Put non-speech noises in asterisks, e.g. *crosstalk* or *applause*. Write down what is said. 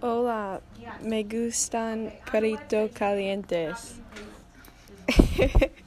Hola, me gustan perritos calientes. *laughs*